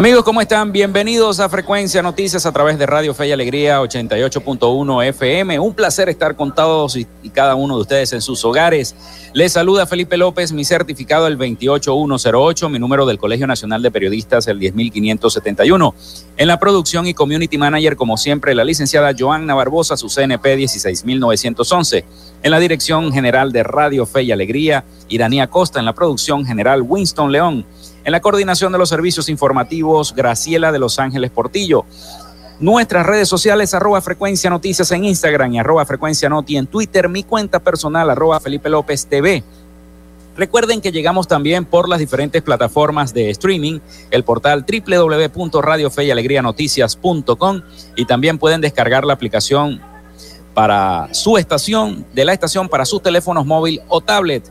Amigos, ¿cómo están? Bienvenidos a Frecuencia Noticias a través de Radio Fe y Alegría 88.1 FM. Un placer estar con todos y, cada uno de ustedes en sus hogares. Les saluda Felipe López, mi certificado el 28108, mi número del Colegio Nacional de Periodistas el 10571. En la producción y community manager, como siempre, la licenciada Joanna Barbosa, su CNP 16911. En la dirección general de Radio Fe y Alegría, Iranía Costa. En la producción general, Winston León. En la coordinación de los servicios informativos, Graciela de Los Ángeles Portillo. Nuestras redes sociales, arroba frecuencia noticias en Instagram y arroba frecuencia noti en Twitter. Mi cuenta personal, arroba Felipe López TV. Recuerden que llegamos también por las diferentes plataformas de streaming, el portal www.radiofeyalegrianoticias.com y también pueden descargar la aplicación para su estación, de la estación para sus teléfonos móvil o tablet.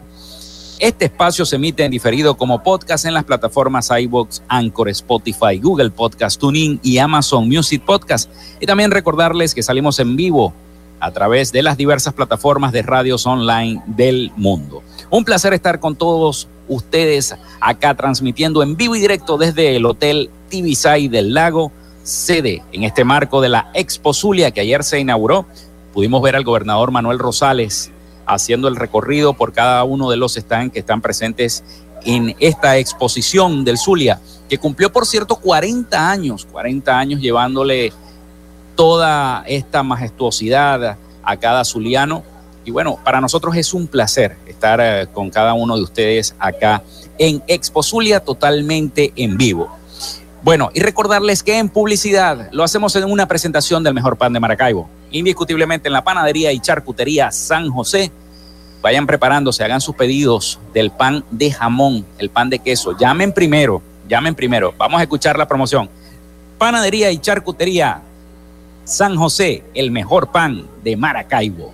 Este espacio se emite en diferido como podcast en las plataformas iBox, Anchor, Spotify, Google Podcast, TuneIn y Amazon Music Podcast. Y también recordarles que salimos en vivo a través de las diversas plataformas de radios online del mundo. Un placer estar con todos ustedes acá transmitiendo en vivo y directo desde el Hotel Tibisay del Lago, sede en este marco de la Expo Zulia que ayer se inauguró. Pudimos ver al gobernador Manuel Rosales haciendo el recorrido por cada uno de los stands que están presentes en esta exposición del Zulia, que cumplió, por cierto, 40 años, 40 años llevándole toda esta majestuosidad a cada zuliano. Y bueno, para nosotros es un placer estar eh, con cada uno de ustedes acá en Expo Zulia totalmente en vivo. Bueno, y recordarles que en publicidad lo hacemos en una presentación del mejor pan de Maracaibo, indiscutiblemente en la panadería y charcutería San José. Vayan preparándose, hagan sus pedidos del pan de jamón, el pan de queso. Llamen primero, llamen primero. Vamos a escuchar la promoción. Panadería y charcutería San José, el mejor pan de Maracaibo.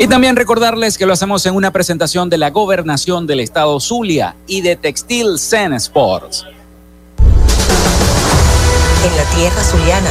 Y también recordarles que lo hacemos en una presentación de la gobernación del estado Zulia y de Textil Zen Sports. En la tierra zuliana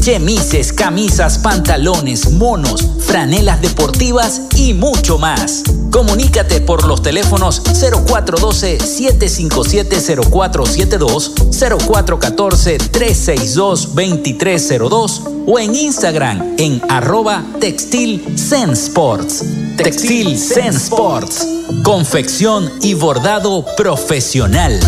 chemises, camisas, pantalones, monos, franelas deportivas y mucho más. Comunícate por los teléfonos 0412-757-0472, 0414-362-2302 o en Instagram en arroba Textil Sports. Textil Zen Sports. Confección y bordado profesional.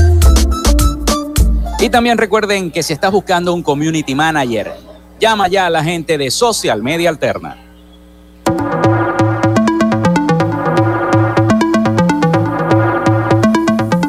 Y también recuerden que si estás buscando un community manager, Llama ya a la gente de Social Media Alterna.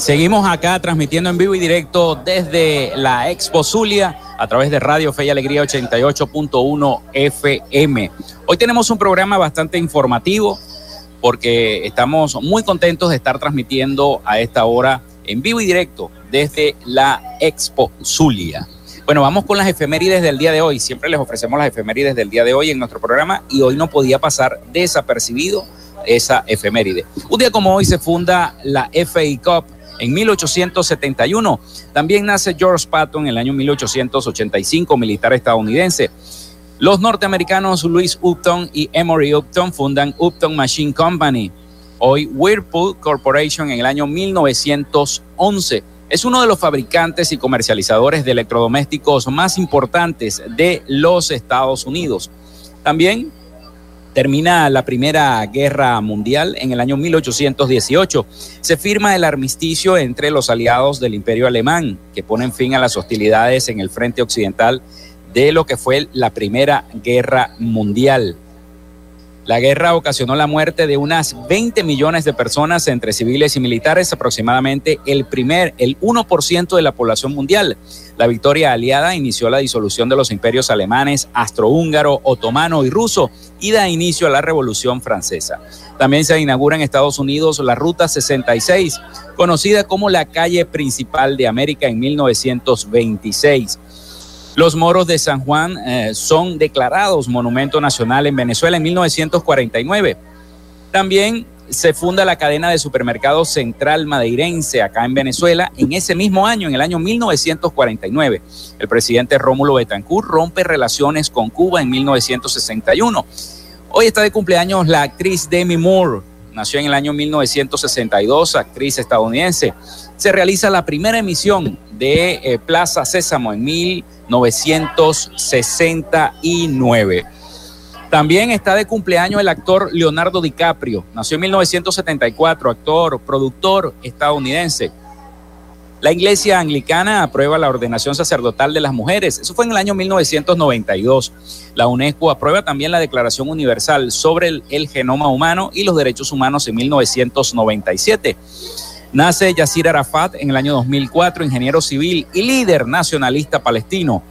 seguimos acá transmitiendo en vivo y directo desde la Expo Zulia a través de Radio Fe y Alegría 88.1 FM. Hoy tenemos un programa bastante informativo porque estamos muy contentos de estar transmitiendo a esta hora en vivo y directo desde la Expo Zulia. Bueno, vamos con las efemérides del día de hoy. Siempre les ofrecemos las efemérides del día de hoy en nuestro programa y hoy no podía pasar desapercibido esa efeméride. Un día como hoy se funda la FA Cup en 1871. También nace George Patton en el año 1885, militar estadounidense. Los norteamericanos Louis Upton y Emory Upton fundan Upton Machine Company, hoy Whirlpool Corporation en el año 1911. Es uno de los fabricantes y comercializadores de electrodomésticos más importantes de los Estados Unidos. También Termina la Primera Guerra Mundial en el año 1818. Se firma el armisticio entre los aliados del Imperio Alemán, que ponen fin a las hostilidades en el frente occidental de lo que fue la Primera Guerra Mundial. La guerra ocasionó la muerte de unas 20 millones de personas entre civiles y militares, aproximadamente el primer, el 1% de la población mundial. La victoria aliada inició la disolución de los imperios alemanes, astrohúngaro, otomano y ruso y da inicio a la Revolución Francesa. También se inaugura en Estados Unidos la Ruta 66, conocida como la calle principal de América en 1926. Los moros de San Juan eh, son declarados monumento nacional en Venezuela en 1949. También se funda la cadena de supermercados Central Madeirense acá en Venezuela en ese mismo año, en el año 1949. El presidente Rómulo Betancourt rompe relaciones con Cuba en 1961. Hoy está de cumpleaños la actriz Demi Moore. Nació en el año 1962, actriz estadounidense. Se realiza la primera emisión de eh, Plaza Sésamo en 1969. También está de cumpleaños el actor Leonardo DiCaprio. Nació en 1974, actor, productor estadounidense. La iglesia anglicana aprueba la ordenación sacerdotal de las mujeres. Eso fue en el año 1992. La UNESCO aprueba también la Declaración Universal sobre el, el genoma humano y los derechos humanos en 1997. Nace Yasir Arafat en el año 2004, ingeniero civil y líder nacionalista palestino.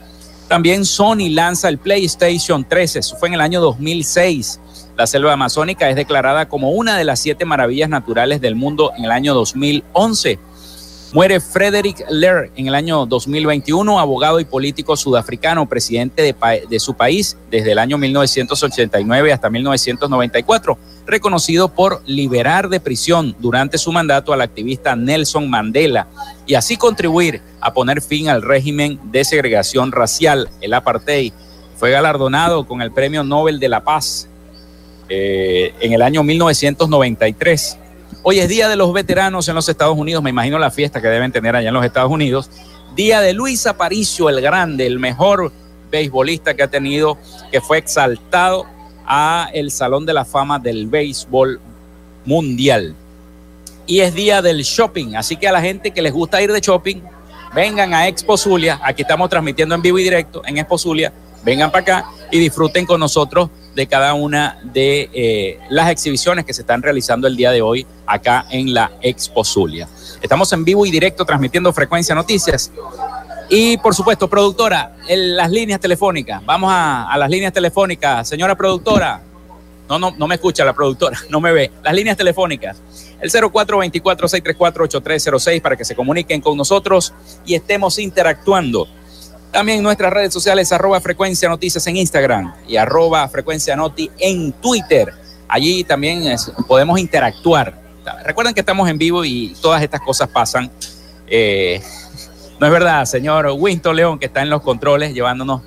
También Sony lanza el PlayStation 13, eso fue en el año 2006. La selva amazónica es declarada como una de las siete maravillas naturales del mundo en el año 2011. Muere Frederick Lear en el año 2021, abogado y político sudafricano, presidente de, de, su país desde el año 1989 hasta 1994, reconocido por liberar de prisión durante su mandato al activista Nelson Mandela y así contribuir a poner fin al régimen de segregación racial, el apartheid. Fue galardonado con el Premio Nobel de la Paz eh, en el año 1993 Hoy es Día de los Veteranos en los Estados Unidos, me imagino la fiesta que deben tener allá en los Estados Unidos. Día de Luis Aparicio el Grande, el mejor beisbolista que ha tenido, que fue exaltado a el Salón de la Fama del Béisbol Mundial. Y es día del shopping, así que a la gente que les gusta ir de shopping, vengan a Expo Zulia, aquí estamos transmitiendo en vivo y directo en Expo Zulia, vengan para acá y disfruten con nosotros de cada una de eh, las exhibiciones que se están realizando el día de hoy acá en la Expo Zulia. Estamos en vivo y directo transmitiendo Frecuencia Noticias. Y por supuesto, productora, las líneas telefónicas. Vamos a, las líneas telefónicas. Señora productora, no, no, no me escucha la productora, no me ve. Las líneas telefónicas. El 0424-634-8306 para que se comuniquen con nosotros y estemos interactuando también nuestras redes sociales, arroba frecuencia noticias en Instagram y arroba frecuencia noti en Twitter. Allí también podemos interactuar. Recuerden que estamos en vivo y todas estas cosas pasan. Eh, no es verdad, señor Winston León, que está en los controles llevándonos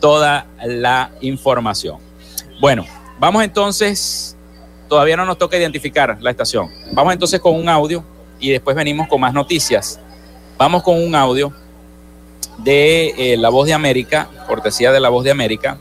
toda la información. Bueno, vamos entonces, todavía no nos toca identificar la estación. Vamos entonces con un audio y después venimos con más noticias. Vamos con un audio de eh, La Voz de América, cortesía de La Voz de América,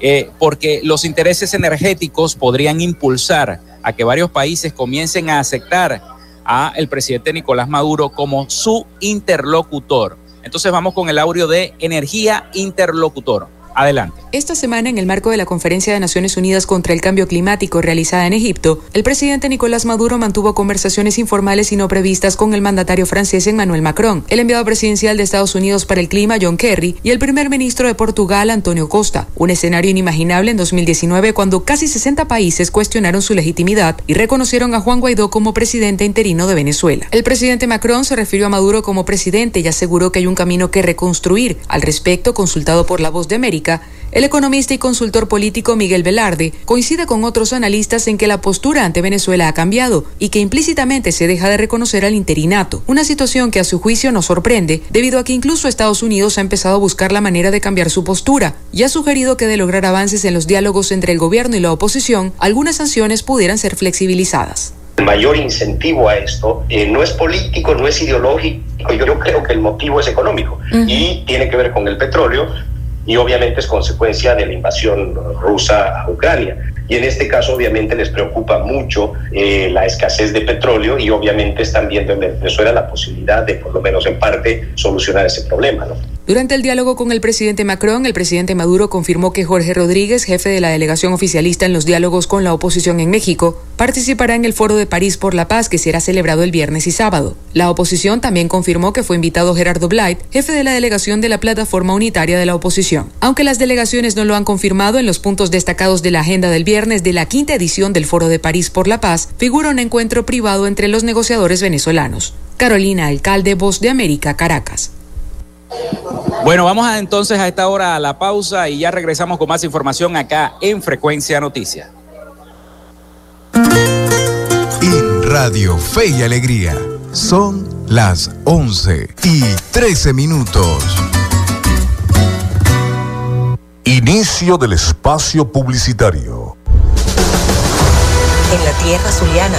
eh, porque los intereses energéticos podrían impulsar a que varios países comiencen a aceptar a el presidente Nicolás Maduro como su interlocutor. Entonces vamos con el audio de energía interlocutor. Adelante. Esta semana, en el marco de la Conferencia de Naciones Unidas contra el Cambio Climático realizada en Egipto, el presidente Nicolás Maduro mantuvo conversaciones informales y no previstas con el mandatario francés Emmanuel Macron, el enviado presidencial de Estados Unidos para el Clima John Kerry y el primer ministro de Portugal Antonio Costa. Un escenario inimaginable en 2019 cuando casi 60 países cuestionaron su legitimidad y reconocieron a Juan Guaidó como presidente interino de Venezuela. El presidente Macron se refirió a Maduro como presidente y aseguró que hay un camino que reconstruir. Al respecto, consultado por La Voz de América, el economista y consultor político Miguel Velarde coincide con otros analistas en que la postura ante Venezuela ha cambiado y que implícitamente se deja de reconocer al interinato, una situación que a su juicio nos sorprende debido a que incluso Estados Unidos ha empezado a buscar la manera de cambiar su postura y ha sugerido que de lograr avances en los diálogos entre el gobierno y la oposición, algunas sanciones pudieran ser flexibilizadas. El mayor incentivo a esto eh, no es político, no es ideológico, yo, creo que el motivo es económico y tiene que ver con el petróleo y obviamente es consecuencia de la invasión rusa a Ucrania. Y en este caso obviamente les preocupa mucho eh, la escasez de petróleo y obviamente están viendo en Venezuela la posibilidad de por lo menos en parte solucionar ese problema. ¿no? Durante el diálogo con el presidente Macron, el presidente Maduro confirmó que Jorge Rodríguez, jefe de la delegación oficialista en los diálogos con la oposición en México, participará en el Foro de París por la Paz que será celebrado el viernes y sábado. La oposición también confirmó que fue invitado Gerardo Blight, jefe de la delegación de la Plataforma Unitaria de la Oposición. Aunque las delegaciones no lo han confirmado, en los puntos destacados de la agenda del viernes de la quinta edición del Foro de París por la Paz figura un encuentro privado entre los negociadores venezolanos. Carolina Alcalde, Voz de América, Caracas. Bueno, vamos a, entonces a esta hora a la pausa y ya regresamos con más información acá en Frecuencia Noticias. En Radio Fe y Alegría son las 11 y 13 minutos. Inicio del espacio publicitario. En la tierra zuliana,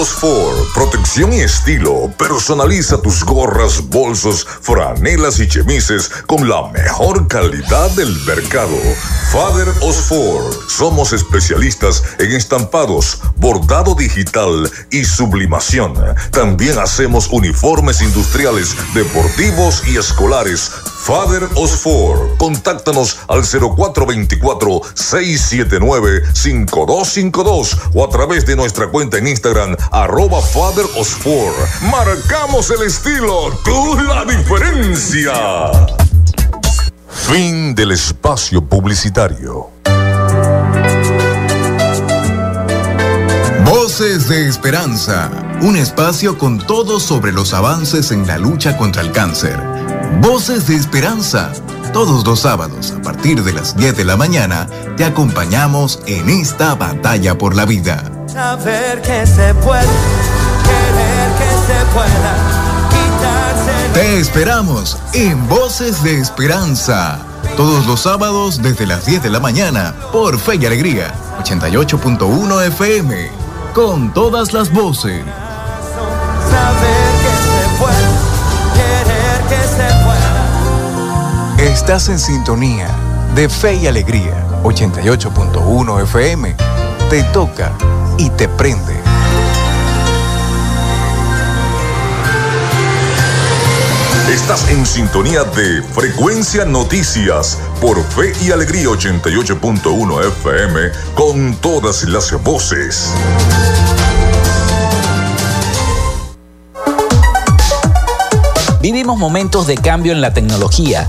Osfor, protección y estilo. Personaliza tus gorras, bolsos, franelas y chemises con la mejor calidad del mercado. Father Osfor, somos especialistas en estampados, bordado digital y sublimación. También hacemos uniformes industriales, deportivos y escolares. Father Osfor, contáctanos al 0424-679-5252 o a través de nuestra cuenta en Instagram arroba Father Osfor. Marcamos el estilo, tú la diferencia. Fin del espacio publicitario. Voces de Esperanza, un espacio con todo sobre los avances en la lucha contra el cáncer. Voces de Esperanza, todos los sábados a partir de las 10 de la mañana te acompañamos en esta batalla por la vida. Saber que se puede, querer que se pueda, quitarse. Te esperamos en Voces de Esperanza. Todos los sábados desde las 10 de la mañana por Fe y Alegría 88.1 FM. Con todas las voces. Estás en sintonía de Fe y Alegría 88.1 FM. Te toca y te prende. Estás en sintonía de Frecuencia Noticias por Fe y Alegría 88.1 FM con todas las voces. Vivimos momentos de cambio en la tecnología,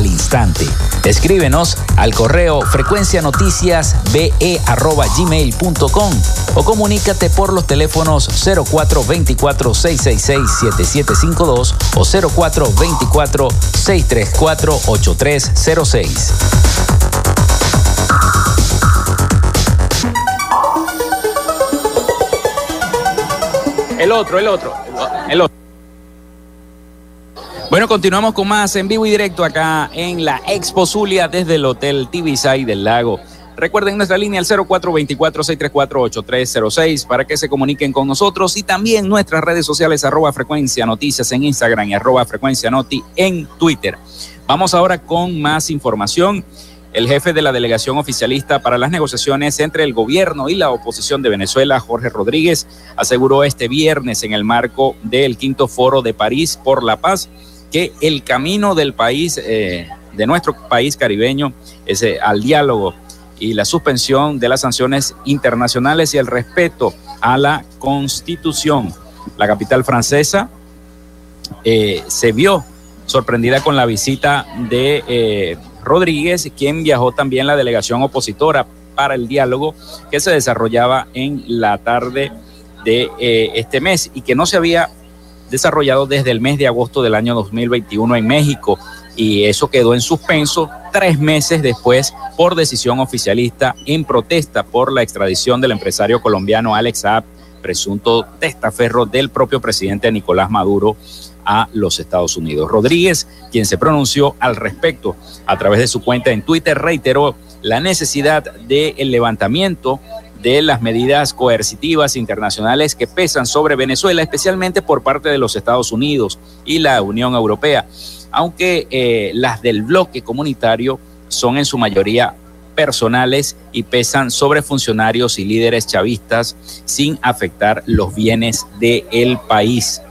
al instante. Escríbenos al correo frecuencianoticiasbe.gmail.com o comunícate por los teléfonos 0424-666-7752 o 0424-634-8306. El otro, el otro, el otro. Bueno, continuamos con más en vivo y directo acá en la Expo Zulia desde el Hotel Tibisay del Lago. Recuerden nuestra línea al 0424-634-8306 para que se comuniquen con nosotros y también nuestras redes sociales arroba frecuencia noticias en Instagram y arroba frecuencia noti en Twitter. Vamos ahora con más información. El jefe de la delegación oficialista para las negociaciones entre el gobierno y la oposición de Venezuela, Jorge Rodríguez, aseguró este viernes en el marco del quinto foro de París por la paz que el camino del país, eh, de nuestro país caribeño, es eh, al diálogo y la suspensión de las sanciones internacionales y el respeto a la constitución. La capital francesa eh, se vio sorprendida con la visita de Rodríguez, quien viajó también la delegación opositora para el diálogo que se desarrollaba en la tarde de este mes y que no se había desarrollado desde el mes de agosto del año 2021 en México y eso quedó en suspenso tres meses después por decisión oficialista en protesta por la extradición del empresario colombiano Alex Saab presunto testaferro del propio presidente Nicolás Maduro a los Estados Unidos. Rodríguez, quien se pronunció al respecto a través de su cuenta en Twitter, reiteró la necesidad del levantamiento de las medidas coercitivas internacionales que pesan sobre Venezuela, especialmente por parte de los Estados Unidos y la Unión Europea, aunque eh, las del bloque comunitario son en su mayoría personales y pesan sobre funcionarios y líderes chavistas sin afectar los bienes del país.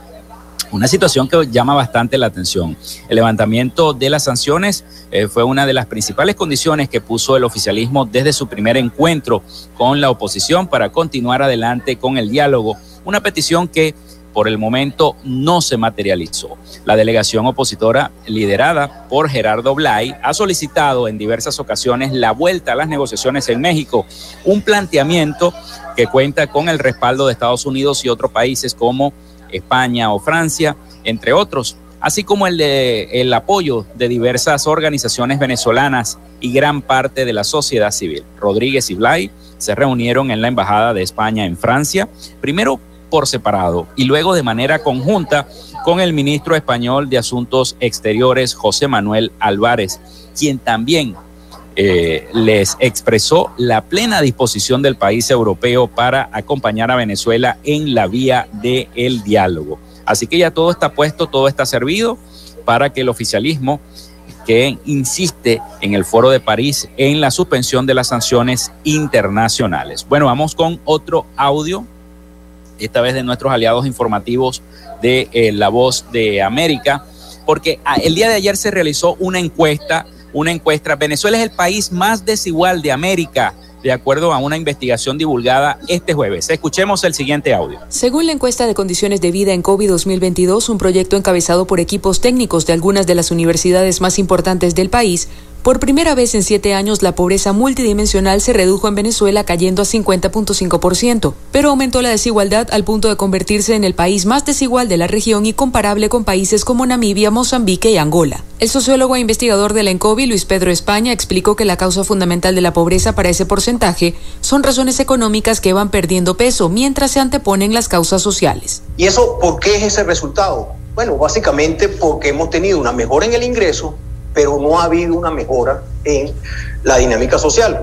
Una situación que llama bastante la atención. El levantamiento de las sanciones eh, fue una de las principales condiciones que puso el oficialismo desde su primer encuentro con la oposición para continuar adelante con el diálogo. Una petición que por el momento no se materializó. La delegación opositora, liderada por Gerardo Blay, ha solicitado en diversas ocasiones la vuelta a las negociaciones en México, un planteamiento que cuenta con el respaldo de Estados Unidos y otros países como España o Francia, entre otros, así como el, de, el apoyo de diversas organizaciones venezolanas y gran parte de la sociedad civil. Rodríguez y Blay se reunieron en la Embajada de España en Francia, primero por separado y luego de manera conjunta con el ministro español de Asuntos Exteriores, José Manuel Álvarez, quien también eh, les expresó la plena disposición del país europeo para acompañar a Venezuela en la vía del diálogo. Así que ya todo está puesto, todo está servido para que el oficialismo que insiste en el foro de París en la suspensión de las sanciones internacionales. Bueno, vamos con otro audio esta vez de nuestros aliados informativos de eh, La Voz de América, porque el día de ayer se realizó una encuesta, una encuesta, Venezuela es el país más desigual de América de acuerdo a una investigación divulgada este jueves. Escuchemos el siguiente audio. Según la encuesta de condiciones de vida en COVID 2022, un proyecto encabezado por equipos técnicos de algunas de las universidades más importantes del país, por primera vez en siete años, la pobreza multidimensional se redujo en Venezuela cayendo a 50.5%, pero aumentó la desigualdad al punto de convertirse en el país más desigual de la región y comparable con países como Namibia, Mozambique y Angola. El sociólogo e investigador de la ENCOVI, Luis Pedro España, explicó que la causa fundamental de la pobreza para ese porcentaje son razones económicas que van perdiendo peso mientras se anteponen las causas sociales. ¿Y eso por qué es ese resultado? Bueno, básicamente porque hemos tenido una mejora en el ingreso, pero no ha habido una mejora en la dinámica social.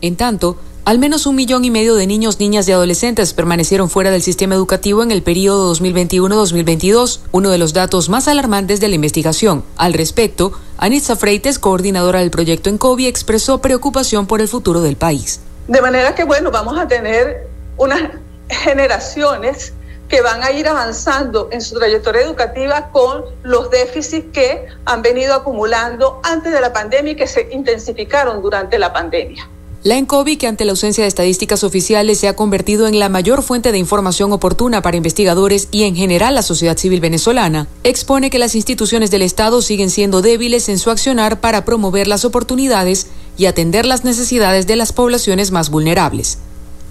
En tanto, al menos un millón y medio de niños, niñas y adolescentes permanecieron fuera del sistema educativo en el periodo 2021-2022, uno de los datos más alarmantes de la investigación. Al respecto, Anitza Freites, coordinadora del proyecto en COVID, expresó preocupación por el futuro del país. De manera que, bueno, vamos a tener unas generaciones que van a ir avanzando en su trayectoria educativa con los déficits que han venido acumulando antes de la pandemia y que se intensificaron durante la pandemia. La ENCOVI, que ante la ausencia de estadísticas oficiales se ha convertido en la mayor fuente de información oportuna para investigadores y en general la sociedad civil venezolana, expone que las instituciones del Estado siguen siendo débiles en su accionar para promover las oportunidades y atender las necesidades de las poblaciones más vulnerables.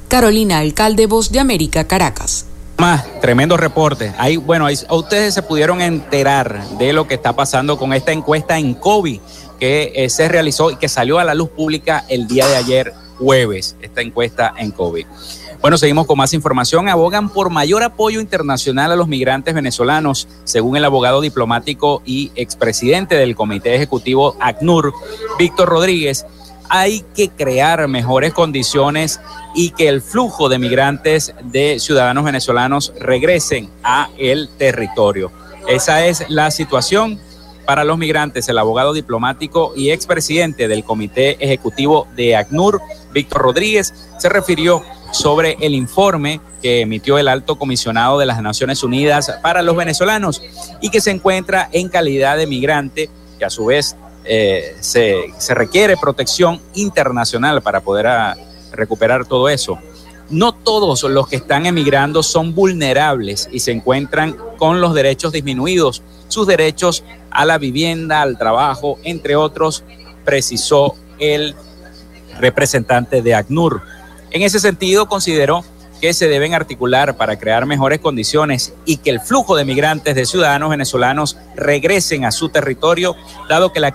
Carolina Alcalde, Voz de América, Caracas. Más, tremendo reporte. Ahí, bueno, ustedes se pudieron enterar de lo que está pasando con esta encuesta en COVID que eh, se realizó y que salió a la luz pública el día de ayer jueves, esta encuesta en COVID. Bueno, seguimos con más información. Abogan por mayor apoyo internacional a los migrantes venezolanos, según el abogado diplomático y expresidente del Comité Ejecutivo ACNUR, Víctor Rodríguez hay que crear mejores condiciones y que el flujo de migrantes de ciudadanos venezolanos regresen a el territorio. Esa es la situación para los migrantes. El abogado diplomático y expresidente del Comité Ejecutivo de ACNUR, Víctor Rodríguez, se refirió sobre el informe que emitió el alto comisionado de las Naciones Unidas para los venezolanos y que se encuentra en calidad de migrante, que a su vez eh, se, requiere protección internacional para poder ah, recuperar todo eso. No todos los que están emigrando son vulnerables y se encuentran con los derechos disminuidos, sus derechos a la vivienda, al trabajo, entre otros, precisó el representante de ACNUR. En ese sentido, consideró que se deben articular para crear mejores condiciones y que el flujo de migrantes de ciudadanos venezolanos regresen a su territorio, dado que la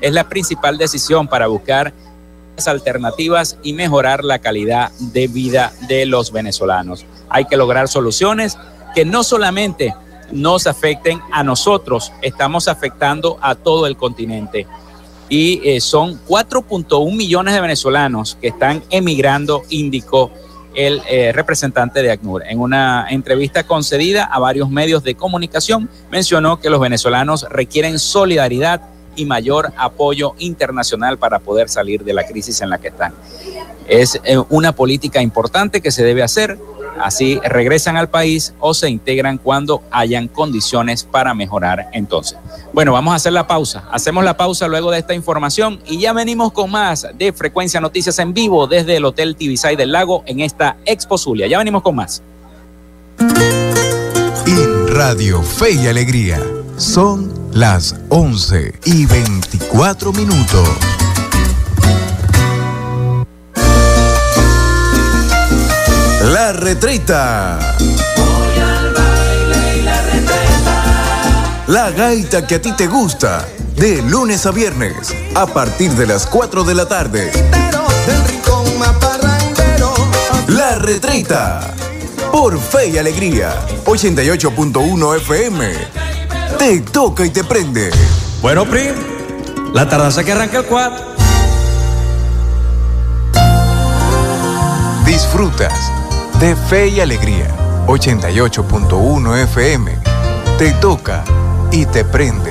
es la principal decisión para buscar alternativas y mejorar la calidad de vida de los venezolanos. Hay que lograr soluciones que no solamente nos afecten a nosotros, estamos afectando a todo el continente. Y eh, son 4.1 millones de venezolanos que están emigrando, indicó el eh, representante de ACNUR. En una entrevista concedida a varios medios de comunicación, mencionó que los venezolanos requieren solidaridad y mayor apoyo internacional para poder salir de la crisis en la que están. Es eh, una política importante que se debe hacer, así regresan al país o se integran cuando hayan condiciones para mejorar entonces. Bueno, vamos a hacer la pausa. Hacemos la pausa luego de esta información y ya venimos con más de Frecuencia Noticias en vivo desde el Hotel Tibisay del Lago en esta Expo Zulia. Ya venimos con más. En Radio Fe y Alegría son las 11 y 24 minutos. La retreta. La gaita que a ti te gusta. De lunes a viernes. A partir de las 4 de la tarde. La retreta. Por Fe y Alegría. 88.1 FM. Te toca y te prende. Bueno, Prim. La tardanza que arranca el 4. Disfrutas de Fe y Alegría. 88.1 FM. Te toca y te prende.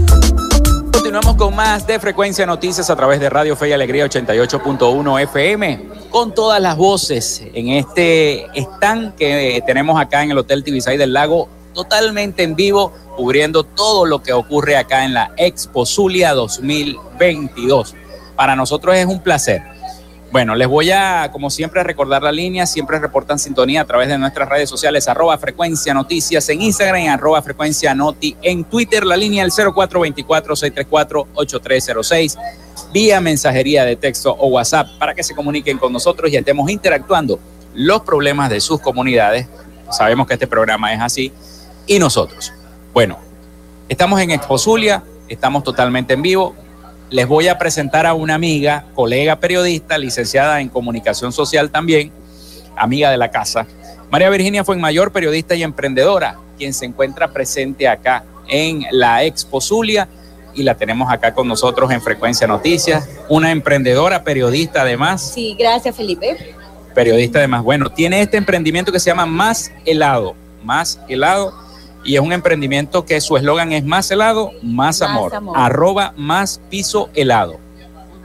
Continuamos con más de Frecuencia Noticias a través de Radio Fe y Alegría 88.1 FM, con todas las voces en este stand que tenemos acá en el Hotel Tibisay del Lago, totalmente en vivo, cubriendo todo lo que ocurre acá en la Expo Zulia 2022. Para nosotros es un placer. Bueno, les voy a, como siempre, recordar la línea. Siempre reportan sintonía a través de nuestras redes sociales, arroba frecuencia noticias en Instagram y arroba frecuencia noti en Twitter. La línea el 0424-634-8306. vía mensajería de texto o WhatsApp para que se comuniquen con nosotros y estemos interactuando los problemas de sus comunidades. Sabemos que este programa es así y nosotros. Bueno, estamos en Exposulia, estamos totalmente en vivo. Les voy a presentar a una amiga, colega periodista, licenciada en comunicación social también, amiga de la casa. María Virginia fue mayor periodista y emprendedora, quien se encuentra presente acá en la Expo Zulia y la tenemos acá con nosotros en Frecuencia Noticias, una emprendedora, periodista además. Sí, gracias Felipe. Periodista además. Bueno, tiene este emprendimiento que se llama Más Helado, Más Helado, y es un emprendimiento que su eslogan es Más Helado, Más, amor. arroba Más Piso Helado.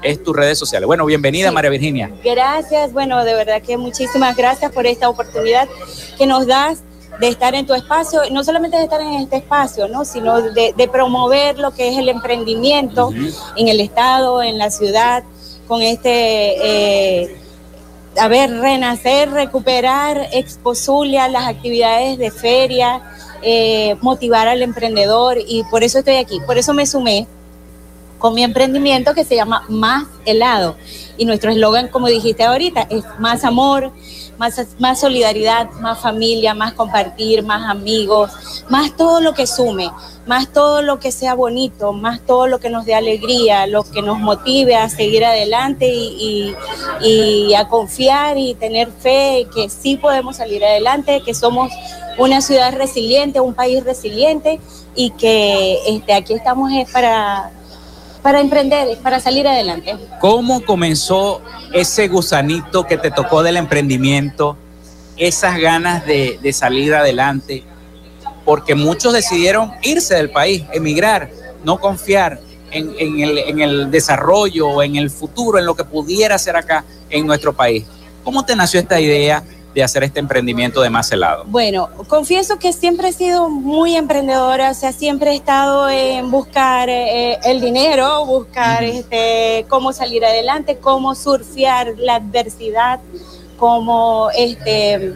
Es tus redes sociales. Bueno, bienvenida María Virginia. Gracias, bueno, de verdad que muchísimas gracias por esta oportunidad que nos das de estar en tu espacio, no solamente de estar en este espacio, ¿no? sino de, promover lo que es el emprendimiento en el Estado, en la ciudad, con este, eh, a ver, renacer, recuperar Expo Zulia, las actividades de feria, eh, motivar al emprendedor y por eso estoy aquí, por eso me sumé con mi emprendimiento que se llama Más Helado. Y nuestro eslogan, como dijiste ahorita, es más amor, más, más solidaridad, más familia, más compartir, más amigos, más todo lo que sume, más todo lo que sea bonito, más todo lo que nos dé alegría, lo que nos motive a seguir adelante y, y, a confiar y tener fe que sí podemos salir adelante, que somos una ciudad resiliente, un país resiliente y que este, aquí estamos es para para emprender, para salir adelante. ¿Cómo comenzó ese gusanito que te tocó del emprendimiento, esas ganas de, salir adelante? Porque muchos decidieron irse del país, emigrar, no confiar en, el, en el desarrollo, en el futuro, en lo que pudiera ser acá en nuestro país. ¿Cómo te nació esta idea de hacer este emprendimiento de más helado? Bueno, confieso que siempre he sido muy emprendedora, o sea, siempre he estado en buscar eh, el dinero, buscar este, cómo salir adelante, cómo surfear la adversidad, cómo este,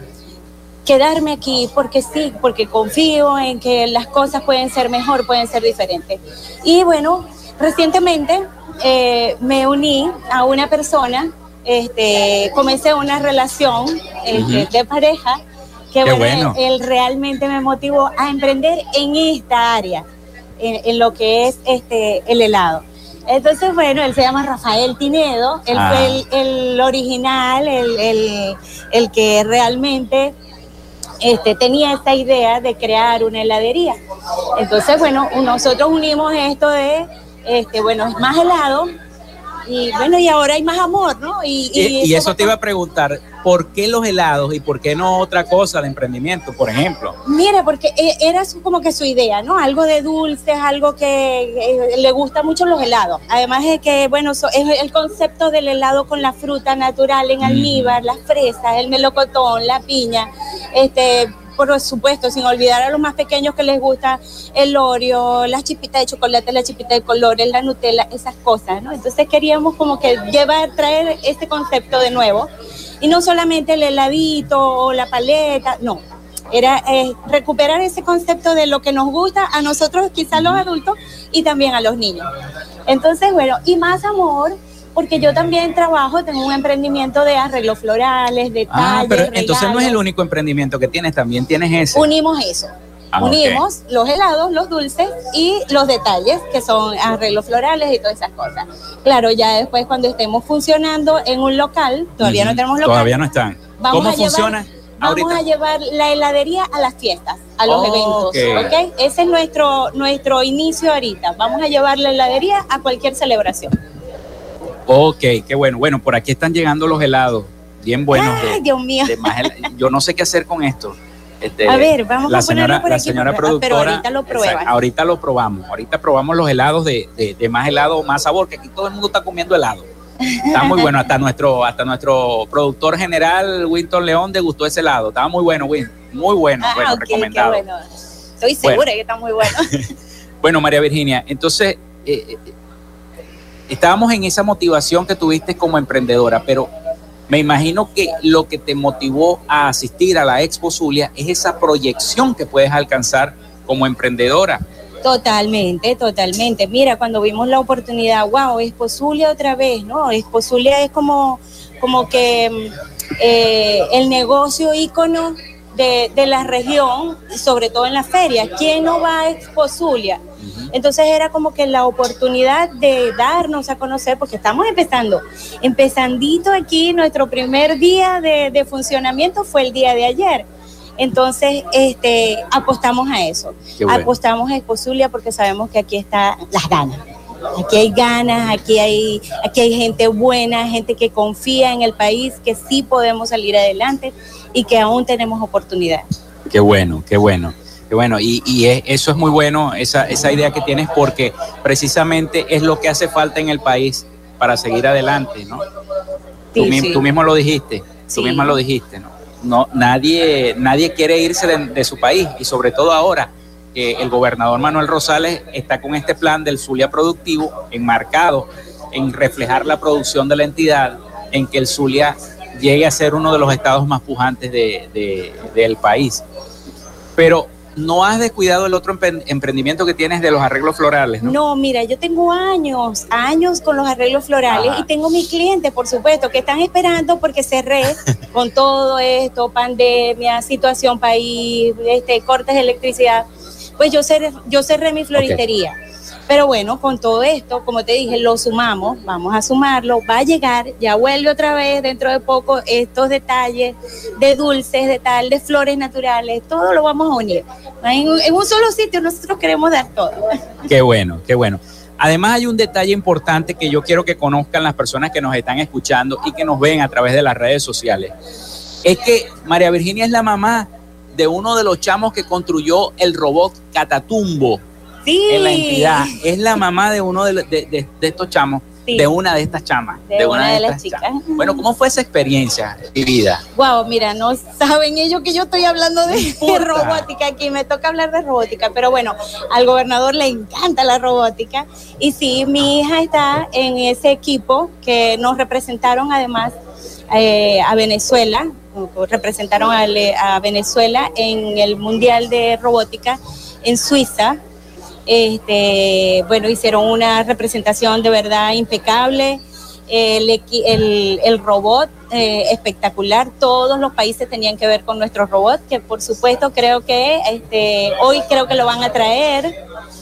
quedarme aquí, porque sí, porque confío en que las cosas pueden ser mejor, pueden ser diferentes. Y bueno, recientemente eh, me uní a una persona este, comencé una relación este, de pareja que bueno, Él, realmente me motivó a emprender en esta área, en, lo que es este, el helado. Entonces, bueno, él se llama Rafael Tinedo, él fue ah. el, original, el, el, que realmente este, tenía esta idea de crear una heladería. Entonces, bueno, nosotros unimos esto de, este, bueno, es más helado, y bueno, y ahora hay más amor, ¿no? Y, eso, te iba a preguntar, ¿por qué los helados y por qué no otra cosa de emprendimiento, por ejemplo? Mire, porque e, era como que su idea, ¿no? Algo de dulces, algo que le gusta mucho los helados. Además de que, bueno, es el concepto del helado con la fruta natural en almíbar, las fresas, el melocotón, la piña, este por supuesto, sin olvidar a los más pequeños que les gusta el Oreo, las chipitas de chocolate, la chipita de colores, la Nutella, esas cosas, ¿no? Entonces queríamos como que llevar, traer este concepto de nuevo. Y no solamente el heladito o la paleta, no. Era eh, recuperar ese concepto de lo que nos gusta a nosotros, quizás los adultos, y también a los niños. Entonces, bueno, y más amor, porque yo también trabajo, tengo un emprendimiento de arreglos florales, de Ah, pero entonces no es el único emprendimiento que tienes, también tienes ese. Unimos eso. Ah, Unimos los helados, los dulces y los detalles, que son arreglos florales y todas esas cosas. Claro, ya después cuando estemos funcionando en un local, todavía no tenemos local. Todavía no están. ¿Cómo funciona? vamos a llevar la heladería a las fiestas, a los eventos, ¿ok? Ese es nuestro, nuestro inicio ahorita. Vamos a llevar la heladería a cualquier celebración. Ok, qué bueno. Bueno, por aquí están llegando los helados, bien buenos. Ay, Dios mío. yo no sé qué hacer con esto. Este, a ver, vamos a señora, La señora productora. Pero ahorita lo pruebas. ahorita lo probamos. Ahorita probamos los helados de, de, más helado, más sabor, que aquí todo el mundo está comiendo helado. Está muy bueno. Hasta nuestro, hasta nuestro productor general, Winton León, degustó ese helado. Estaba muy bueno, Win. Muy bueno. Ah, bueno, recomendado. bueno. Estoy segura que está muy bueno. bueno, María Virginia, entonces. Eh, eh estábamos en esa motivación que tuviste como emprendedora, pero me imagino que lo que te motivó a asistir a la Expo Zulia es esa proyección que puedes alcanzar como emprendedora. Totalmente, totalmente. Mira, cuando vimos la oportunidad, wow, Esposulia otra vez, ¿no? Esposulia es como, como que mm, eh, el negocio ícono de, de, la región, sobre todo en las ferias. ¿Quién no va a Exposulia? Entonces era como que la oportunidad de darnos a conocer, porque estamos empezando, empezandito aquí, nuestro primer día de, de funcionamiento fue el día de ayer. Entonces, este, apostamos a eso. Bueno. Apostamos a Exposulia porque sabemos que aquí están las ganas. Aquí hay ganas, aquí hay, aquí hay gente buena, gente que confía en el país, que sí podemos salir adelante y que aún tenemos oportunidad. Qué bueno, qué bueno. Qué bueno, y, y es, eso es muy bueno, esa, esa idea que tienes, porque precisamente es lo que hace falta en el país para seguir adelante, ¿no? Sí, tú, sí. tú, mismo lo dijiste, sí. tú mismo lo dijiste, ¿no? no, nadie, nadie quiere irse de, de, su país y sobre todo ahora que el gobernador Manuel Rosales está con este plan del Zulia productivo enmarcado en reflejar la producción de la entidad, en que el Zulia llegue a ser uno de los estados más pujantes de, de, del país. Pero no has descuidado el otro emprendimiento que tienes de los arreglos florales, ¿no? No, mira, yo tengo años, años con los arreglos florales Ajá. y tengo mis clientes, por supuesto, que están esperando porque cerré con todo esto, pandemia, situación país, este, cortes de electricidad. Pues yo cerré, yo cerré mi floritería. Okay. Pero bueno, con todo esto, como te dije, lo sumamos, vamos a sumarlo, va a llegar, ya vuelve otra vez dentro de poco estos detalles de dulces, de tal, de flores naturales, todo lo vamos a unir. En, en un solo sitio nosotros queremos dar todo. Qué bueno, qué bueno. Además hay un detalle importante que yo quiero que conozcan las personas que nos están escuchando y que nos ven a través de las redes sociales. Es que María Virginia es la mamá de uno de los chamos que construyó el robot Catatumbo sí. en la entidad. Es la mamá de uno de, de, de, de estos chamos. Sí. De una de estas chamas. De, de una, una, de, las chicas. Chamas. Bueno, ¿cómo fue esa experiencia vivida? Wow, mira, no saben ellos que yo estoy hablando de, de robótica aquí, me toca hablar de robótica, pero bueno, al gobernador le encanta la robótica. Y sí, mi hija está en ese equipo que nos representaron además eh, a Venezuela, representaron a, a Venezuela en el Mundial de Robótica en Suiza, este, bueno, hicieron una representación de verdad impecable. El, el, el robot eh, espectacular, todos los países tenían que ver con nuestro robot, que por supuesto creo que este, hoy creo que lo van a traer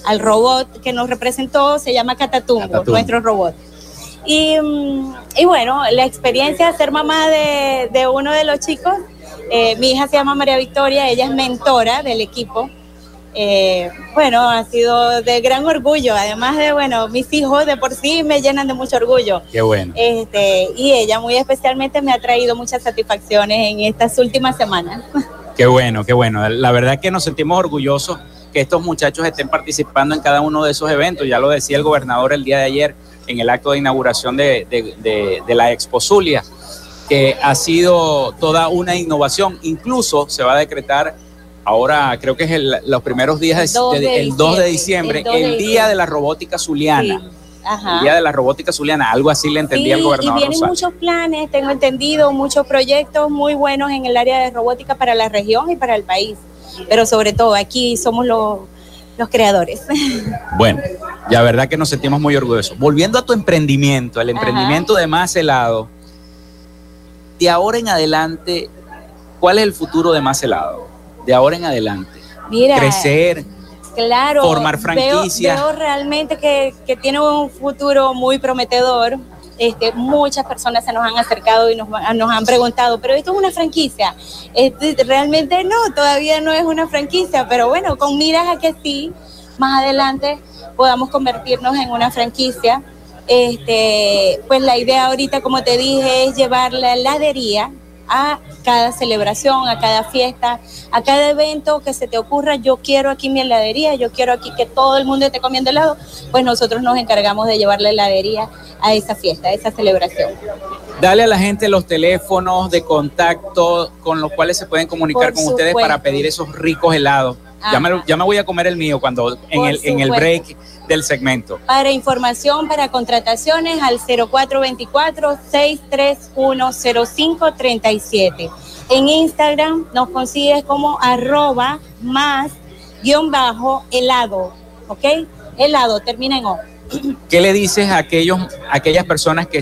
al robot que nos representó, se llama Catatumbo, Catatumbo. nuestro robot. Y, y, bueno, la experiencia de ser mamá de, de uno de los chicos, eh, mi hija se llama María Victoria, ella es mentora del equipo, eh, bueno, ha sido de gran orgullo. Además de, bueno, mis hijos de por sí me llenan de mucho orgullo. Qué bueno. Este, y ella muy especialmente me ha traído muchas satisfacciones en estas últimas semanas. Qué bueno, qué bueno. La verdad que nos sentimos orgullosos que estos muchachos estén participando en cada uno de esos eventos. Ya lo decía el gobernador el día de ayer en el acto de inauguración de, de, de, de la Expo Zulia, que ha sido toda una innovación. Incluso se va a decretar ahora creo que es el, los primeros días, de, de, el 2 de diciembre, el, 2 de el día de la robótica zuliana. Sí. Ajá. El día de la robótica zuliana, algo así le entendía sí, al gobernador. Y vienen Rosario. muchos planes, tengo entendido, muchos proyectos muy buenos en el área de robótica para la región y para el país. Pero sobre todo, aquí somos los, los creadores. Bueno, la verdad que nos sentimos muy orgullosos. Volviendo a tu emprendimiento, el emprendimiento Ajá. de Más Helado, de ahora en adelante, ¿cuál es el futuro de Más Helado? de ahora en adelante? Mira, crecer, claro, formar franquicias. Veo, veo, realmente que, que, tiene un futuro muy prometedor. Este, muchas personas se nos han acercado y nos, nos han preguntado, pero esto es una franquicia. Este, realmente no, todavía no es una franquicia, pero bueno, con miras a que sí, más adelante podamos convertirnos en una franquicia. Este, pues la idea ahorita, como te dije, es llevar la heladería a cada celebración, a cada fiesta, a cada evento que se te ocurra, yo quiero aquí mi heladería, yo quiero aquí que todo el mundo esté comiendo helado, pues nosotros nos encargamos de llevar la heladería a esa fiesta, a esa celebración. Dale a la gente los teléfonos de contacto con los cuales se pueden comunicar Por con supuesto. ustedes para pedir esos ricos helados. Ya me, ya me, voy a comer el mío cuando en el, en el break del segmento. Para información, para contrataciones al 0424-631-0537. En Instagram nos consigues como arroba más guion bajo helado. ¿ok? Helado, termina en O. ¿Qué le dices a, aquellos, a aquellas personas que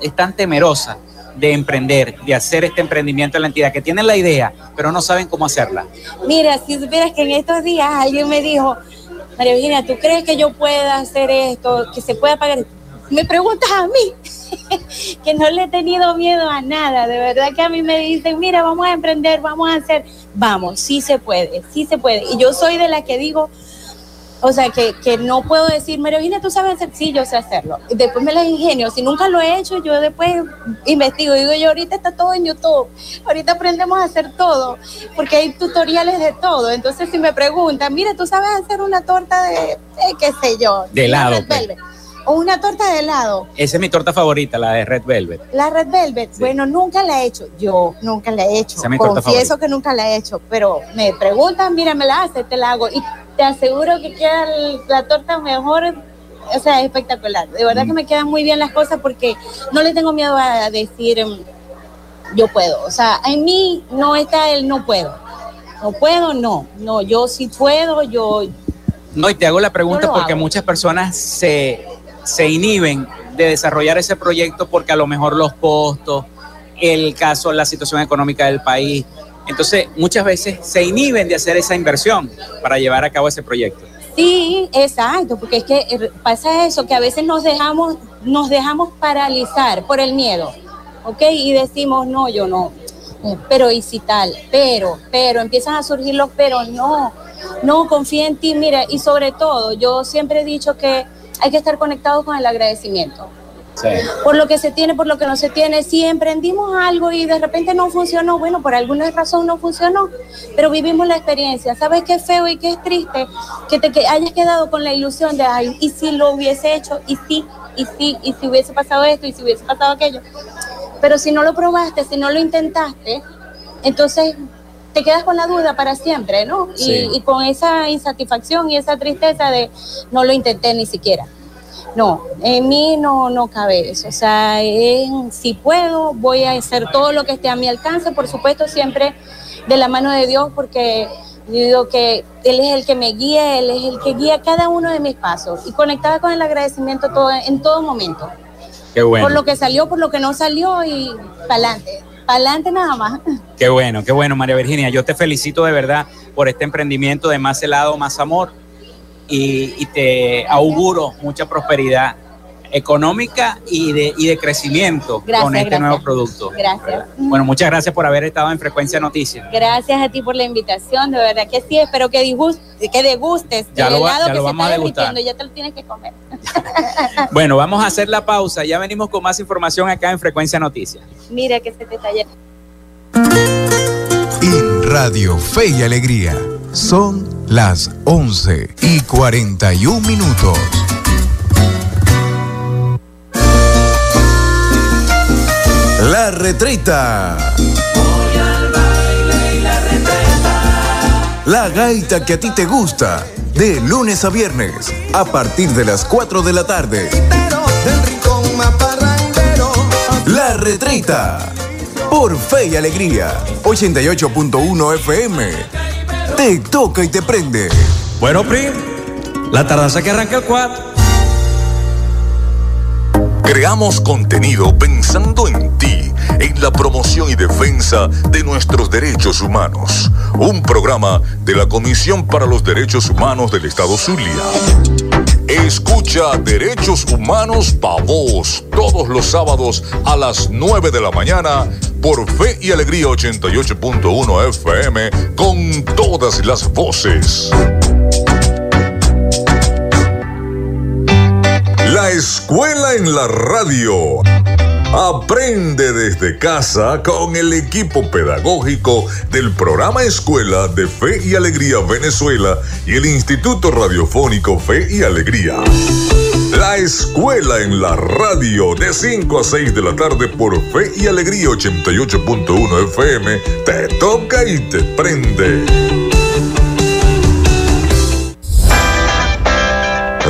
están temerosas de emprender, de hacer este emprendimiento en la entidad, que tienen la idea, pero no saben cómo hacerla? Mira, si supieras que en estos días alguien me dijo, María Virginia, ¿tú crees que yo pueda hacer esto, que se pueda pagar? Me preguntas a mí, que no le he tenido miedo a nada, de verdad que a mí me dicen, mira, vamos a emprender, vamos a hacer, vamos, sí se puede, sí se puede. Y yo soy de la que digo, o sea, que, que no puedo decir, Virginia, tú sabes hacer, sí, yo sé hacerlo. Y después me la ingenio, si nunca lo he hecho, yo después investigo, digo yo, ahorita está todo en YouTube, ahorita aprendemos a hacer todo, porque hay tutoriales de todo. Entonces, si me preguntan, mira, tú sabes hacer una torta de, eh, qué sé yo, De helado, pues. O una torta de helado. Esa es mi torta favorita, la de Red Velvet. La Red Velvet, bueno, nunca la he hecho. Yo nunca la he hecho. Esa es mi torta Confieso favorita. que nunca la he hecho, pero me preguntan, mira, me la hace, te la hago. Y te aseguro que queda la torta mejor, o sea, es espectacular. De verdad que me quedan muy bien las cosas porque no le tengo miedo a decir em, yo puedo. O sea, en mí no está el no puedo. No puedo, no. No, yo sí puedo, yo No, y te hago la pregunta porque hago. muchas personas se, se inhiben de desarrollar ese proyecto porque a lo mejor los costos, el caso, la situación económica del país. Entonces, muchas veces se inhiben de hacer esa inversión para llevar a cabo ese proyecto. Sí, exacto, porque es que eh, pasa eso, que a veces nos dejamos, nos dejamos paralizar por el miedo, ¿ok? Y decimos, no, yo no, eh, pero y si tal, pero, pero, empiezan a surgir los pero, no, no, confía en ti, mira, y sobre todo, yo siempre he dicho que hay que estar conectados con el agradecimiento por lo que se tiene, por lo que no se tiene. Si emprendimos algo y de repente no funcionó, bueno, por alguna razón no funcionó, pero vivimos la experiencia. ¿Sabes qué feo y qué es triste? Que te que hayas quedado con la ilusión de, ay, y si lo hubiese hecho, y sí, y sí, y si hubiese pasado esto, y si hubiese pasado aquello. Pero si no lo probaste, si no lo intentaste, entonces te quedas con la duda para siempre, ¿no? Y- y con esa insatisfacción y esa tristeza de no lo intenté ni siquiera. No, en mí no, no cabe eso. O sea, en- si puedo, voy a hacer todo lo que esté a mi alcance, por supuesto, siempre de la mano de Dios, porque digo que Él es el que me guía, Él es el que guía cada uno de mis pasos y conectada con el agradecimiento todo, en todo momento. Qué bueno. Por lo que salió, por lo que no salió y para adelante. Para adelante nada más. Qué bueno, qué bueno, María Virginia. Yo te felicito de verdad por este emprendimiento de más helado, más amor y, y te auguro mucha prosperidad económica y de, y de crecimiento Gracias, con este gracias. nuevo producto. Gracias. Bueno, muchas gracias por haber estado en Frecuencia Noticias. Gracias a ti por la invitación, de verdad que sí, espero que, disgust- que degustes Ya el lo helado ya que lo se vamos está a degustar. ya te lo tienes que comer. Bueno, vamos a hacer la pausa. Ya venimos con más información acá en Frecuencia Noticias. Mira que se te está Radio Fe y Alegría son las 11 y 41 minutos. La retreta. La gaita que a ti te gusta. De lunes a viernes, a partir de las 4 de la tarde. La retreta. Por Fe y Alegría. 88.1 FM. Te toca y te prende. Bueno, Pri, la tardanza que arranca el 4. Creamos contenido pensando en ti, en la promoción y defensa de nuestros derechos humanos. Un programa de la Comisión para los Derechos Humanos del Estado Zulia. Escucha Derechos Humanos Pa' Vos todos los sábados a las 9 de la mañana por Fe y Alegría 88.1 FM con todas las voces. La escuela en la radio. Aprende desde casa con el equipo pedagógico del programa Escuela de Fe y Alegría Venezuela y el Instituto Radiofónico Fe y Alegría. La escuela en la radio de 5 a 6 de la tarde por Fe y Alegría 88.1 FM te toca y te prende.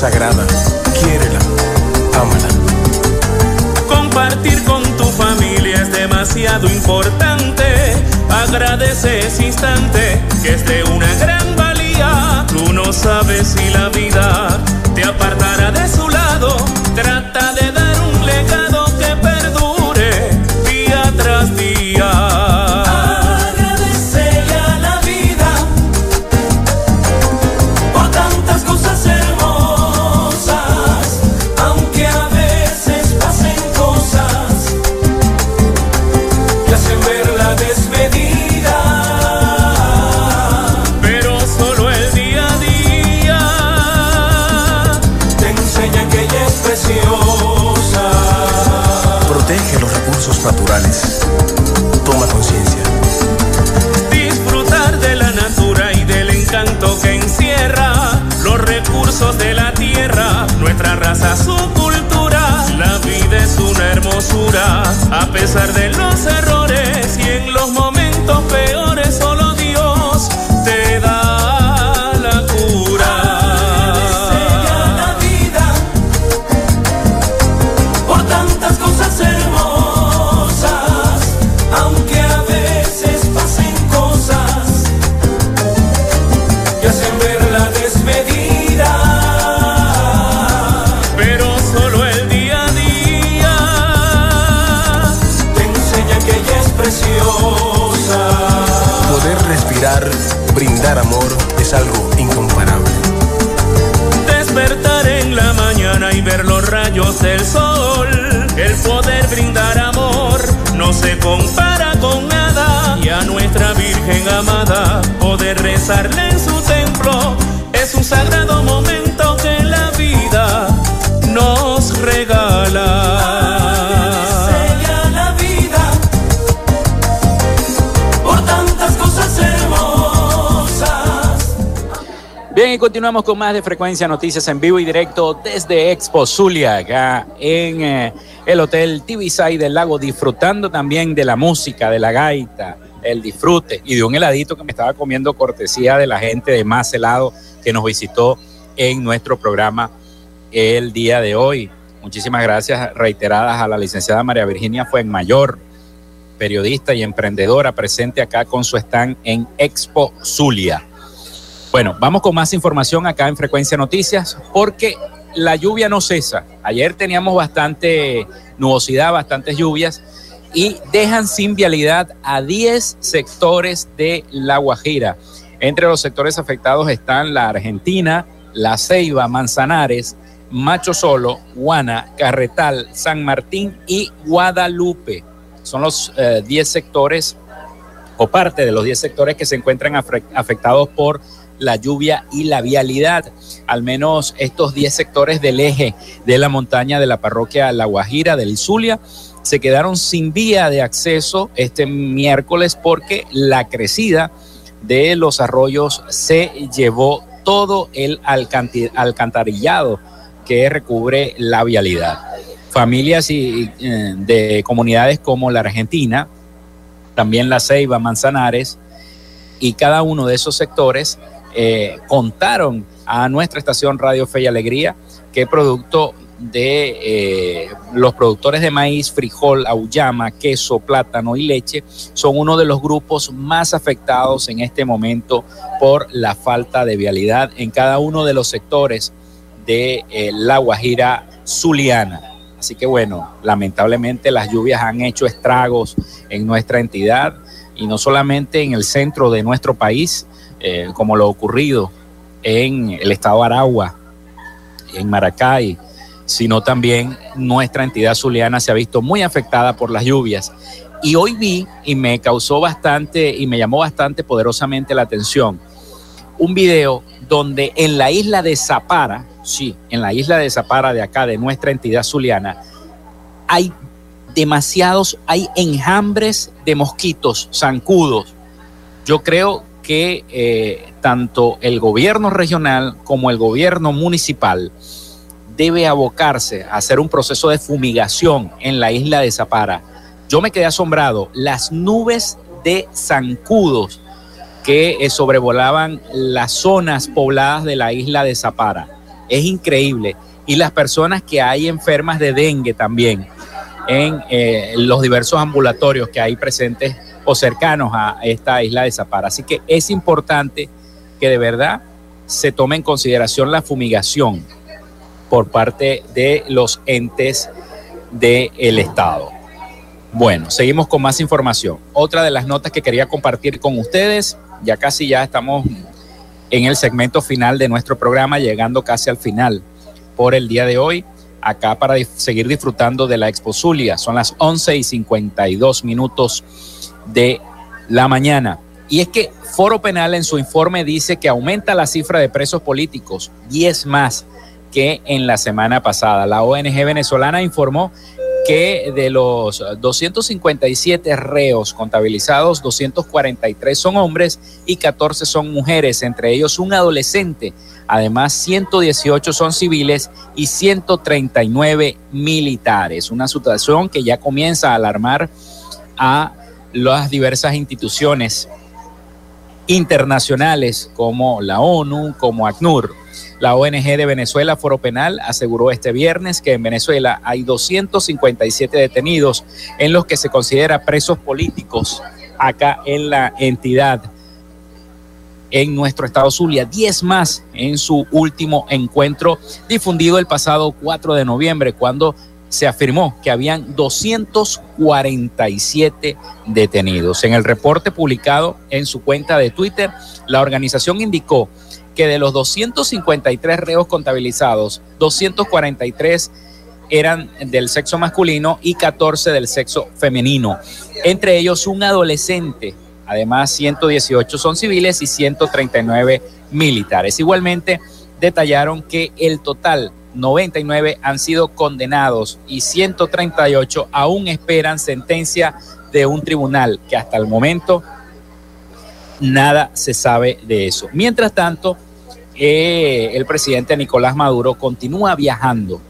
quiérela, ámala. Compartir con tu familia es demasiado importante. Agradece ese instante que es de una gran valía. Tú no sabes si la vida continuamos con más de Frecuencia Noticias en vivo y directo desde Expo Zulia, acá en eh, el Hotel Tibisay del Lago, disfrutando también de la música, de la gaita, el disfrute y de un heladito que me estaba comiendo cortesía de la gente de Más Helado que nos visitó en nuestro programa el día de hoy. Muchísimas gracias reiteradas a la licenciada María Virginia Fuenmayor, periodista y emprendedora presente acá con su stand en Expo Zulia. Bueno, vamos con más información acá en Frecuencia Noticias porque la lluvia no cesa. Ayer teníamos bastante nubosidad, bastantes lluvias y dejan sin vialidad a 10 sectores de La Guajira. Entre los sectores afectados están la Argentina, La Ceiba, Manzanares, Macho Solo, Guana, Carretal, San Martín y Guadalupe. Son los eh, 10 sectores o parte de los 10 sectores que se encuentran afectados por la lluvia y la vialidad. Al menos estos 10 sectores del eje de la montaña de la parroquia La Guajira del Zulia se quedaron sin vía de acceso este miércoles porque la crecida de los arroyos se llevó todo el alcantarillado que recubre la vialidad. Familias y, eh, de comunidades como la Argentina, también la Ceiba, Manzanares, y cada uno de esos sectores eh, contaron a nuestra estación Radio Fe y Alegría que producto de eh, los productores de maíz, frijol, auyama, queso, plátano y leche son uno de los grupos más afectados en este momento por la falta de vialidad en cada uno de los sectores de eh, la Guajira Zuliana. Así que bueno, lamentablemente las lluvias han hecho estragos en nuestra entidad y no solamente en el centro de nuestro país, eh, como lo ocurrido en el estado Aragua, en Maracay, sino también nuestra entidad zuliana se ha visto muy afectada por las lluvias. Y hoy vi y me causó bastante y me llamó bastante poderosamente la atención un video donde en la isla de Zapara, sí, en la isla de Zapara de acá, de nuestra entidad zuliana, hay demasiados, hay enjambres de mosquitos, zancudos. Yo creo que eh, tanto el gobierno regional como el gobierno municipal debe abocarse a hacer un proceso de fumigación en la isla de Zapara. Yo me quedé asombrado, las nubes de zancudos que eh, sobrevolaban las zonas pobladas de la isla de Zapara. Es increíble. y las personas que hay enfermas de dengue también en eh, los diversos ambulatorios que hay presentes o cercanos a esta isla de Zapara. Así que es importante que de verdad se tome en consideración la fumigación por parte de los entes del Estado. Bueno, seguimos con más información. Otra de las notas que quería compartir con ustedes, ya casi ya estamos en el segmento final de nuestro programa, llegando casi al final por el día de hoy, acá para seguir disfrutando de la Expo Zulia. Son las 11 y 52 minutos de la mañana. Y es que Foro Penal en su informe dice que aumenta la cifra de presos políticos, 10 más que en la semana pasada. La ONG venezolana informó que de los 257 reos contabilizados, 243 son hombres y 14 son mujeres, entre ellos un adolescente. Además, 118 son civiles y 139 militares. Una situación que ya comienza a alarmar a las diversas instituciones internacionales como la ONU, como ACNUR. La ONG de Venezuela, Foro Penal, aseguró este viernes que en Venezuela hay 257 detenidos en los que se considera presos políticos acá en la entidad en nuestro estado Zulia, 10 más en su último encuentro difundido el pasado 4 de noviembre, cuando se afirmó que habían 247 detenidos. En el reporte publicado en su cuenta de Twitter, la organización indicó que de los 253 reos contabilizados, 243 eran del sexo masculino y 14 del sexo femenino. Entre ellos un adolescente. Además, 118 son civiles y 139 militares. Igualmente, detallaron que el total 99 han sido condenados y 138 aún esperan sentencia de un tribunal que hasta el momento nada se sabe de eso. Mientras tanto, eh, el presidente Nicolás Maduro continúa viajando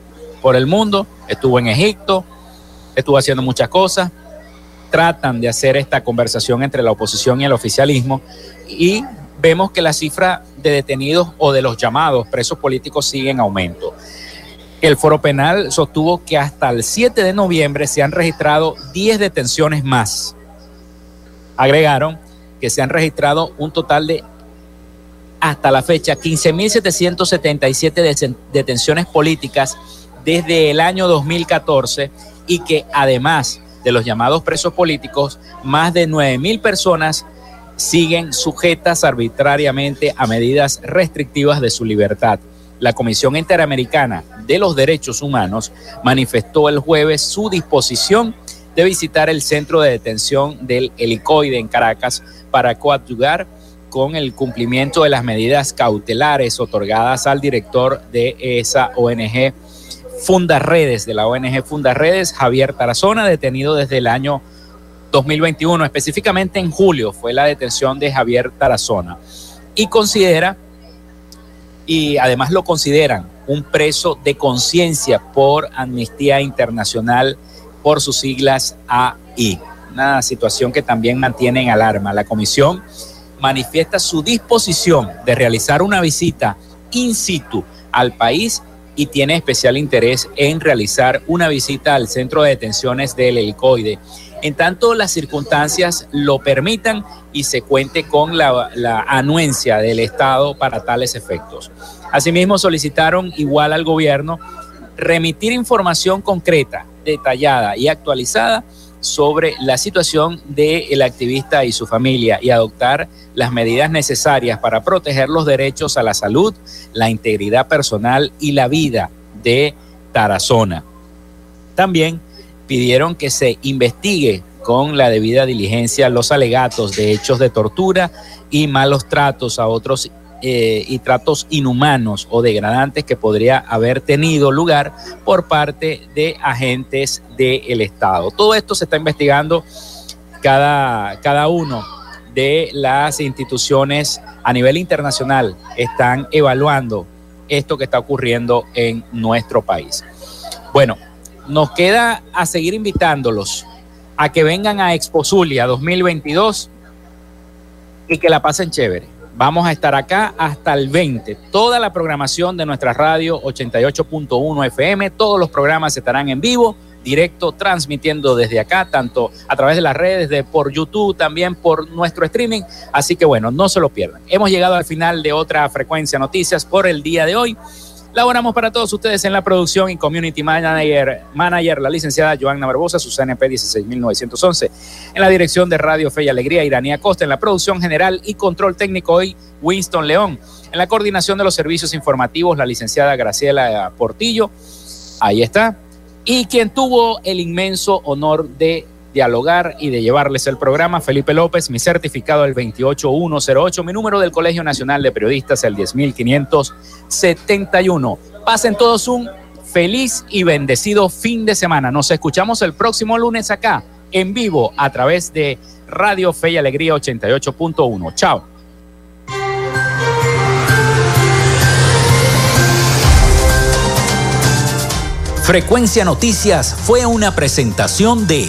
por el mundo, estuvo en Egipto, estuvo haciendo muchas cosas, tratan de hacer esta conversación entre la oposición y el oficialismo y vemos que la cifra de detenidos o de los llamados presos políticos sigue en aumento. El foro penal sostuvo que hasta el 7 de noviembre se han registrado 10 detenciones más. Agregaron que se han registrado un total de hasta la fecha 15.777 detenciones políticas desde el año 2014 y que además de los llamados presos políticos, más de 9.000 personas siguen sujetas arbitrariamente a medidas restrictivas de su libertad. La Comisión Interamericana de los Derechos Humanos manifestó el jueves su disposición de visitar el centro de detención del helicoide en Caracas para coadyuvar con el cumplimiento de las medidas cautelares otorgadas al director de esa ONG Fundaredes, de la ONG Fundaredes, Javier Tarazona, detenido desde el año 2021, específicamente en julio fue la detención de Javier Tarazona y considera, y además lo consideran, un preso de conciencia por Amnistía Internacional por sus siglas AI. Una situación que también mantiene en alarma. La comisión manifiesta su disposición de realizar una visita in situ al país y tiene especial interés en realizar una visita al centro de detenciones del helicoide en tanto las circunstancias lo permitan y se cuente con la, anuencia del Estado para tales efectos. Asimismo, solicitaron igual al gobierno remitir información concreta, detallada y actualizada sobre la situación del activista y su familia y adoptar las medidas necesarias para proteger los derechos a la salud, la integridad personal y la vida de Tarazona. También pidieron que se investigue con la debida diligencia los alegatos de hechos de tortura y malos tratos a otros eh, y tratos inhumanos o degradantes que podría haber tenido lugar por parte de agentes del Estado. Todo esto se está investigando cada, cada uno de las instituciones a nivel internacional están evaluando esto que está ocurriendo en nuestro país. Bueno, nos queda a seguir invitándolos a que vengan a Expo Zulia 2022 y que la pasen chévere. Vamos a estar acá hasta el 20. Toda la programación de nuestra radio 88.1 FM, todos los programas estarán en vivo, directo, transmitiendo desde acá, tanto a través de las redes, de por YouTube, también por nuestro streaming. Así que bueno, no se lo pierdan. Hemos llegado al final de otra frecuencia noticias por el día de hoy. Laboramos para todos ustedes en la producción y community manager, manager la licenciada Joanna Barbosa, su CNP 16911. En la dirección de Radio Fe y Alegría, Iranía Costa. En la producción general y control técnico hoy, Winston León. En la coordinación de los servicios informativos, la licenciada Graciela Portillo. Ahí está. Y quien tuvo el inmenso honor de dialogar y de llevarles el programa. Felipe López, mi certificado el 28108, mi número del Colegio Nacional de Periodistas el 10571. Pasen todos un feliz y bendecido fin de semana. Nos escuchamos el próximo lunes acá, en vivo, a través de Radio Fe y Alegría 88.1. Chao. Frecuencia Noticias fue una presentación de